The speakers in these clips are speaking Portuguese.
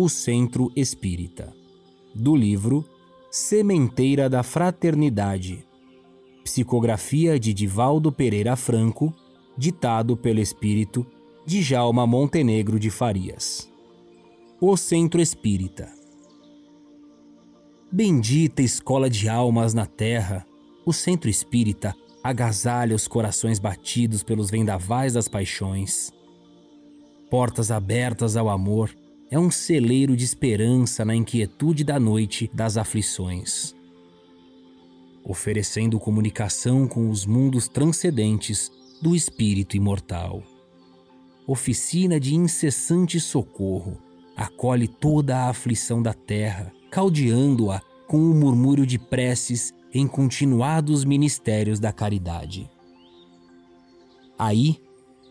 O Centro Espírita, do livro Sementeira da Fraternidade, psicografia de Divaldo Pereira Franco, ditado pelo espírito de Jalma Montenegro de Farias. O Centro Espírita. Bendita escola de almas na terra, o Centro Espírita agasalha os corações batidos pelos vendavais das paixões. Portas abertas ao amor, é um celeiro de esperança na inquietude da noite das aflições. Oferecendo comunicação com os mundos transcendentes do espírito imortal. Oficina de incessante socorro, acolhe toda a aflição da terra, caldeando-a com o um murmúrio de preces em continuados ministérios da caridade. Aí,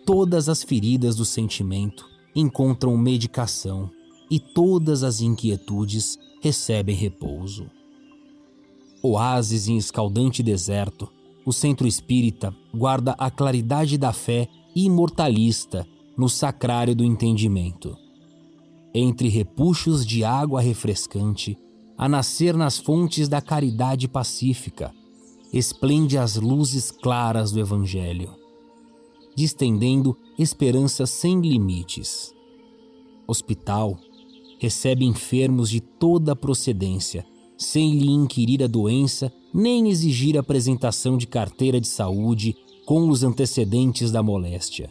todas as feridas do sentimento encontram medicação e todas as inquietudes recebem repouso. Oásis em escaldante deserto, o centro espírita guarda a claridade da fé imortalista no sacrário do entendimento. Entre repuxos de água refrescante, a nascer nas fontes da caridade pacífica, esplende as luzes claras do Evangelho, distendendo esperanças sem limites. Hospital recebe enfermos de toda procedência, sem lhe inquirir a doença nem exigir apresentação de carteira de saúde com os antecedentes da moléstia.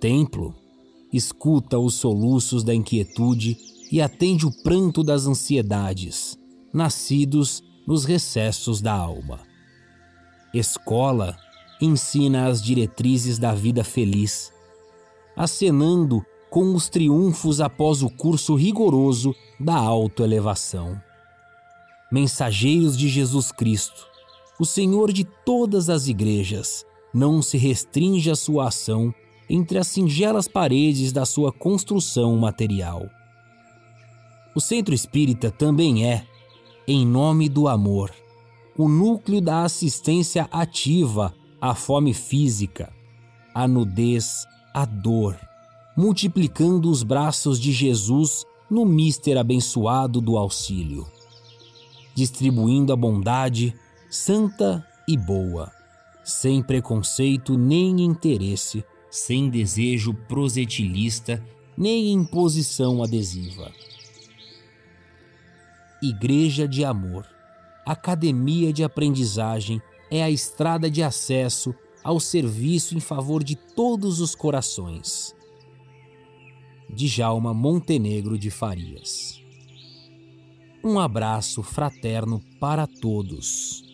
Templo escuta os soluços da inquietude e atende o pranto das ansiedades, nascidos nos recessos da alma. Escola ensina as diretrizes da vida feliz, acenando com os triunfos após o curso rigoroso da autoelevação. Mensageiros de Jesus Cristo, o Senhor de todas as igrejas, não se restringe a sua ação entre as singelas paredes da sua construção material o centro espírita também é, em nome do amor, o núcleo da assistência ativa à fome física, à nudez, à dor, multiplicando os braços de Jesus no mister abençoado do auxílio, distribuindo a bondade santa e boa, sem preconceito nem interesse, sem desejo prosetilista nem imposição adesiva. Igreja de Amor. Academia de Aprendizagem é a estrada de acesso ao serviço em favor de todos os corações. Djalma Montenegro de Farias. Um abraço fraterno para todos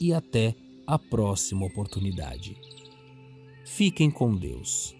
e até a próxima oportunidade. Fiquem com Deus.